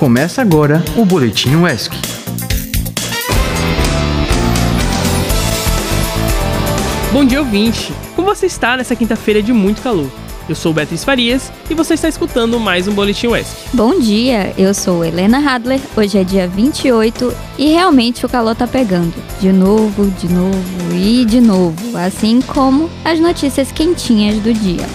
Começa agora o Boletim UESC. Bom dia, ouvinte! Como você está nessa quinta-feira de muito calor? Eu sou Beatriz Farias e você está escutando mais um Boletim UESC. Bom dia, eu sou Helena Hadler. Hoje é dia 28 e realmente o calor tá pegando. De novo, de novo e de novo, assim como as notícias quentinhas do dia.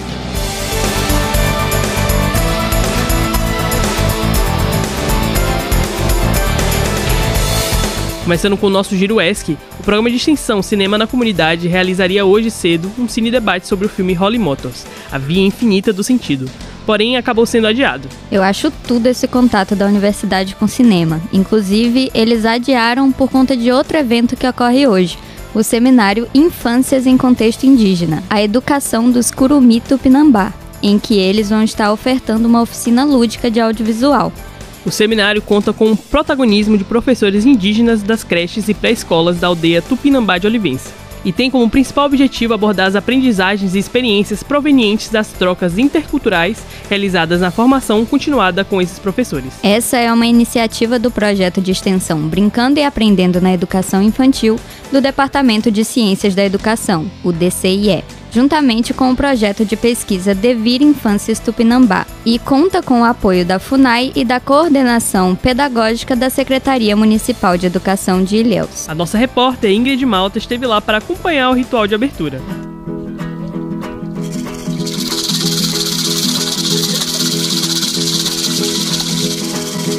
Começando com o nosso Giro ESC, o programa de extensão Cinema na Comunidade realizaria hoje cedo um cine debate sobre o filme Holly Motors, A Via Infinita do Sentido. Porém, acabou sendo adiado. Eu acho tudo esse contato da universidade com cinema. Inclusive, eles adiaram por conta de outro evento que ocorre hoje, o seminário Infâncias em Contexto Indígena, a educação dos Curumi Tupinambá, em que eles vão estar ofertando uma oficina lúdica de audiovisual. O seminário conta com o protagonismo de professores indígenas das creches e pré-escolas da aldeia Tupinambá de Olivença e tem como principal objetivo abordar as aprendizagens e experiências provenientes das trocas interculturais realizadas na formação continuada com esses professores. Essa é uma iniciativa do projeto de extensão Brincando e Aprendendo na Educação Infantil do Departamento de Ciências da Educação, o DCIE juntamente com o projeto de pesquisa Devir Infâncias Tupinambá, e conta com o apoio da FUNAI e da coordenação pedagógica da Secretaria Municipal de Educação de Ilhéus. A nossa repórter Ingrid Malta esteve lá para acompanhar o ritual de abertura.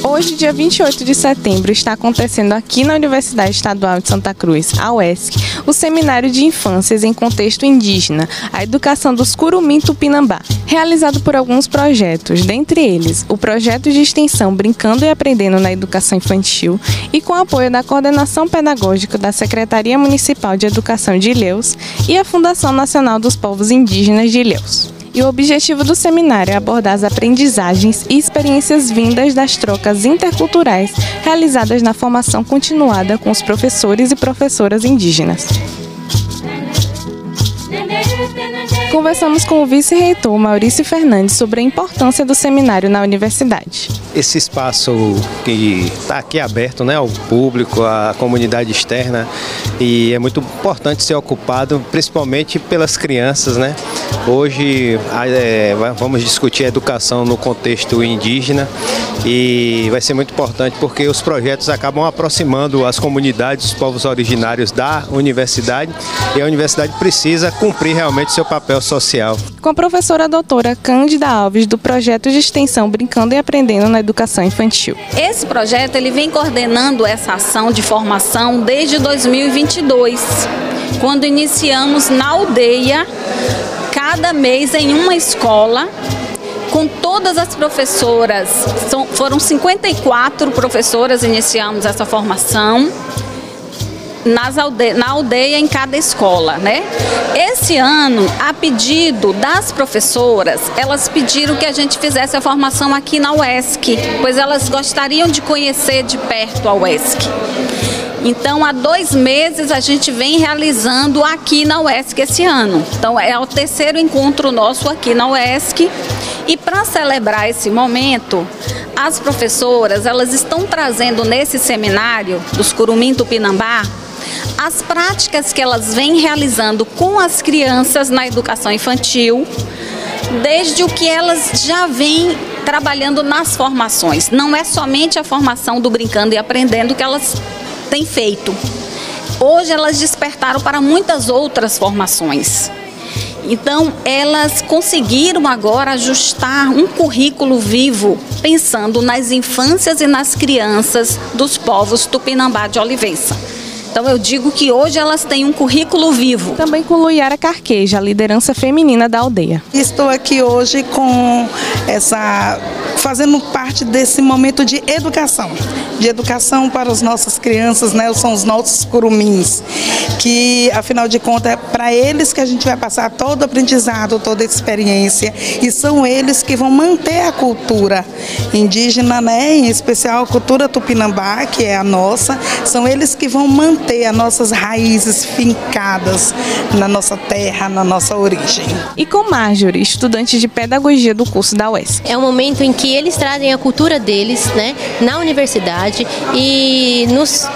Hoje, dia 28 de setembro, está acontecendo aqui na Universidade Estadual de Santa Cruz, a UESC, o Seminário de Infâncias em Contexto Indígena, a Educação dos Curumim Tupinambá, realizado por alguns projetos, dentre eles o projeto de extensão Brincando e Aprendendo na Educação Infantil e com apoio da Coordenação Pedagógica da Secretaria Municipal de Educação de Ilhéus e a Fundação Nacional dos Povos Indígenas de Ilhéus. E o objetivo do seminário é abordar as aprendizagens e experiências vindas das trocas interculturais realizadas na formação continuada com os professores e professoras indígenas. Conversamos com o vice-reitor Maurício Fernandes sobre a importância do seminário na universidade. Esse espaço que está aqui aberto né, ao público, à comunidade externa, e é muito importante ser ocupado, principalmente pelas crianças. Né? Hoje é, vamos discutir a educação no contexto indígena e vai ser muito importante porque os projetos acabam aproximando as comunidades, os povos originários da universidade e a universidade precisa cumprir realmente seu papel social. Com a professora doutora Cândida Alves do projeto de extensão Brincando e Aprendendo na Educação Infantil. Esse projeto ele vem coordenando essa ação de formação desde 2022, quando iniciamos na aldeia cada mês em uma escola com todas as professoras. São, foram 54 professoras iniciamos essa formação nas alde na aldeia em cada escola, né? Esse ano, a pedido das professoras, elas pediram que a gente fizesse a formação aqui na UESC, pois elas gostariam de conhecer de perto a UESC. Então, há dois meses a gente vem realizando aqui na UESC esse ano. Então, é o terceiro encontro nosso aqui na UESC. E para celebrar esse momento, as professoras elas estão trazendo nesse seminário dos Curumim Tupinambá as práticas que elas vêm realizando com as crianças na educação infantil, desde o que elas já vêm trabalhando nas formações. Não é somente a formação do brincando e aprendendo que elas feito. Hoje elas despertaram para muitas outras formações. Então, elas conseguiram agora ajustar um currículo vivo, pensando nas infâncias e nas crianças dos povos Tupinambá de Olivença. Então eu digo que hoje elas têm um currículo vivo. Também com Luiara Carqueja, a liderança feminina da aldeia. Estou aqui hoje com essa fazendo parte desse momento de educação, de educação para as nossas crianças, né? São os nossos curumins, que afinal de contas é para eles que a gente vai passar todo o aprendizado, toda a experiência, e são eles que vão manter a cultura indígena, né? Em especial a cultura tupinambá, que é a nossa, são eles que vão manter manter as nossas raízes fincadas na nossa terra, na nossa origem. E com Marjorie, estudante de pedagogia do curso da UES. É um momento em que eles trazem a cultura deles né, na universidade e nos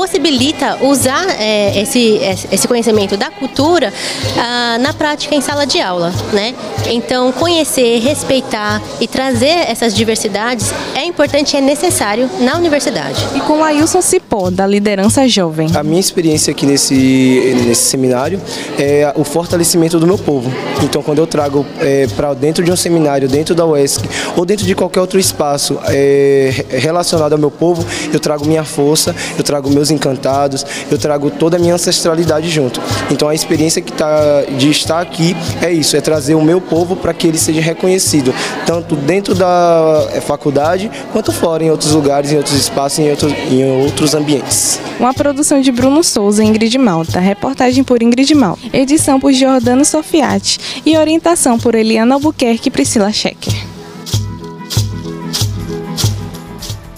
possibilita usar é, esse, esse conhecimento da cultura ah, na prática em sala de aula. Né? Então, conhecer, respeitar e trazer essas diversidades é importante e é necessário na universidade. E com Ailson Cipó, da liderança jovem. A minha experiência aqui nesse, nesse seminário é o fortalecimento do meu povo. Então, quando eu trago é, para dentro de um seminário, dentro da UESC ou dentro de qualquer outro espaço é, relacionado ao meu povo, eu trago minha força, eu trago meus encantados, eu trago toda a minha ancestralidade junto. Então, a experiência que tá, de estar aqui é isso, é trazer o meu povo para que ele seja reconhecido, tanto dentro da é, faculdade quanto fora, em outros lugares, em outros espaços, em outros, em outros ambientes. Uma produção de Bruno Souza e Ingrid Malta, reportagem por Ingrid Malta, edição por Jordano Sofiati e orientação por Eliana Albuquerque e Priscila Schecker.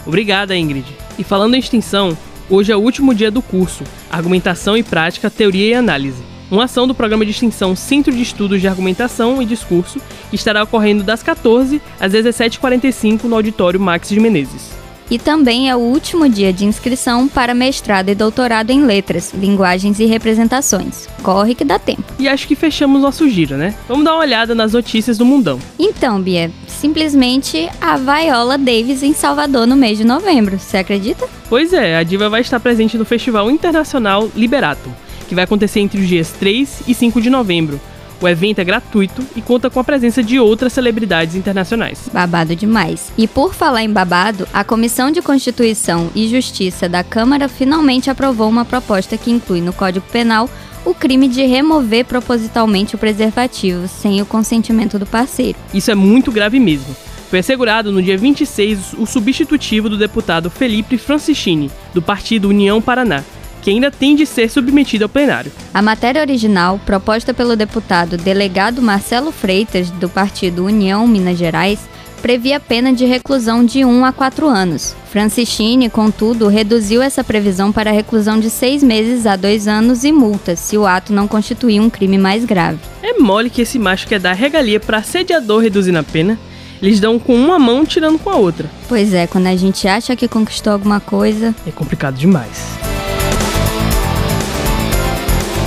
Obrigada, Ingrid. E falando em extensão, hoje é o último dia do curso Argumentação e Prática, Teoria e Análise uma ação do programa de extensão Centro de Estudos de Argumentação e Discurso, que estará ocorrendo das 14 às 17h45 no auditório Max de Menezes. E também é o último dia de inscrição para mestrado e doutorado em letras, linguagens e representações. Corre que dá tempo. E acho que fechamos nosso giro, né? Vamos dar uma olhada nas notícias do mundão. Então, Bia, simplesmente a Viola Davis em Salvador no mês de novembro. Você acredita? Pois é, a diva vai estar presente no Festival Internacional Liberato que vai acontecer entre os dias 3 e 5 de novembro. O evento é gratuito e conta com a presença de outras celebridades internacionais. Babado demais. E por falar em babado, a Comissão de Constituição e Justiça da Câmara finalmente aprovou uma proposta que inclui no Código Penal o crime de remover propositalmente o preservativo sem o consentimento do parceiro. Isso é muito grave mesmo. Foi assegurado no dia 26 o substitutivo do deputado Felipe Francischini, do partido União Paraná, que ainda tem de ser submetido ao plenário. A matéria original, proposta pelo deputado delegado Marcelo Freitas, do partido União Minas Gerais, previa pena de reclusão de 1 a 4 anos. Francischini, contudo, reduziu essa previsão para reclusão de 6 meses a 2 anos e multa, se o ato não constituir um crime mais grave. É mole que esse macho quer dar regalia para assediador reduzindo a pena. Eles dão com uma mão tirando com a outra. Pois é, quando a gente acha que conquistou alguma coisa. É complicado demais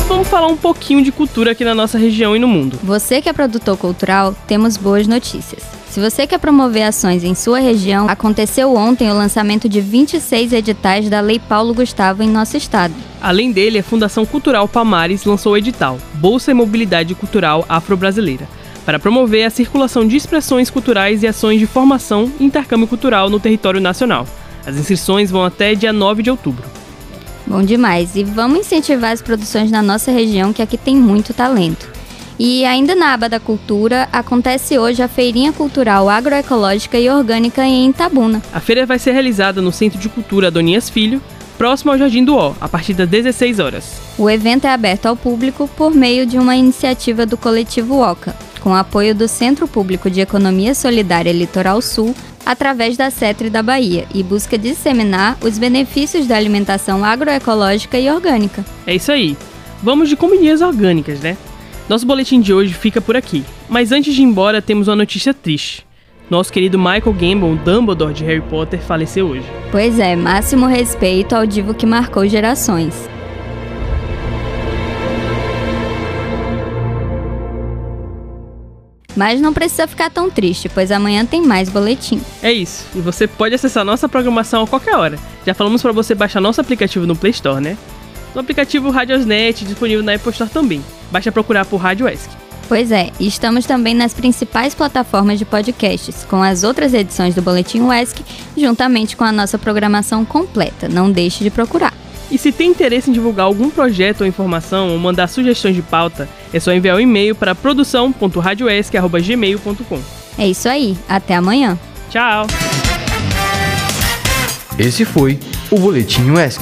vamos falar um pouquinho de cultura aqui na nossa região e no mundo. Você que é produtor cultural, temos boas notícias. Se você quer promover ações em sua região, aconteceu ontem o lançamento de 26 editais da Lei Paulo Gustavo em nosso estado. Além dele, a Fundação Cultural Palmares lançou o edital Bolsa e Mobilidade Cultural Afro-Brasileira para promover a circulação de expressões culturais e ações de formação e intercâmbio cultural no território nacional. As inscrições vão até dia 9 de outubro. Bom demais. E vamos incentivar as produções na nossa região, que aqui tem muito talento. E ainda na aba da cultura, acontece hoje a Feirinha Cultural Agroecológica e Orgânica em Itabuna. A feira vai ser realizada no Centro de Cultura Adonias Filho, próximo ao Jardim do Ó, a partir das 16 horas. O evento é aberto ao público por meio de uma iniciativa do coletivo OCA, com apoio do Centro Público de Economia Solidária Litoral Sul, através da CETRE da Bahia e busca disseminar os benefícios da alimentação agroecológica e orgânica. É isso aí. Vamos de comidinhas orgânicas, né? Nosso boletim de hoje fica por aqui. Mas antes de ir embora, temos uma notícia triste. Nosso querido Michael Gambon, Dumbledore de Harry Potter, faleceu hoje. Pois é, máximo respeito ao divo que marcou gerações. Mas não precisa ficar tão triste, pois amanhã tem mais boletim. É isso, e você pode acessar nossa programação a qualquer hora. Já falamos para você baixar nosso aplicativo no Play Store, né? No aplicativo Radiosnet, disponível na Apple Store também. Basta procurar por Rádio ESC. Pois é, e estamos também nas principais plataformas de podcasts, com as outras edições do Boletim UESC, juntamente com a nossa programação completa. Não deixe de procurar. E se tem interesse em divulgar algum projeto ou informação ou mandar sugestões de pauta, é só enviar um e-mail para produção.radioesc.gmail.com. É isso aí, até amanhã. Tchau! Esse foi o Boletim UESC.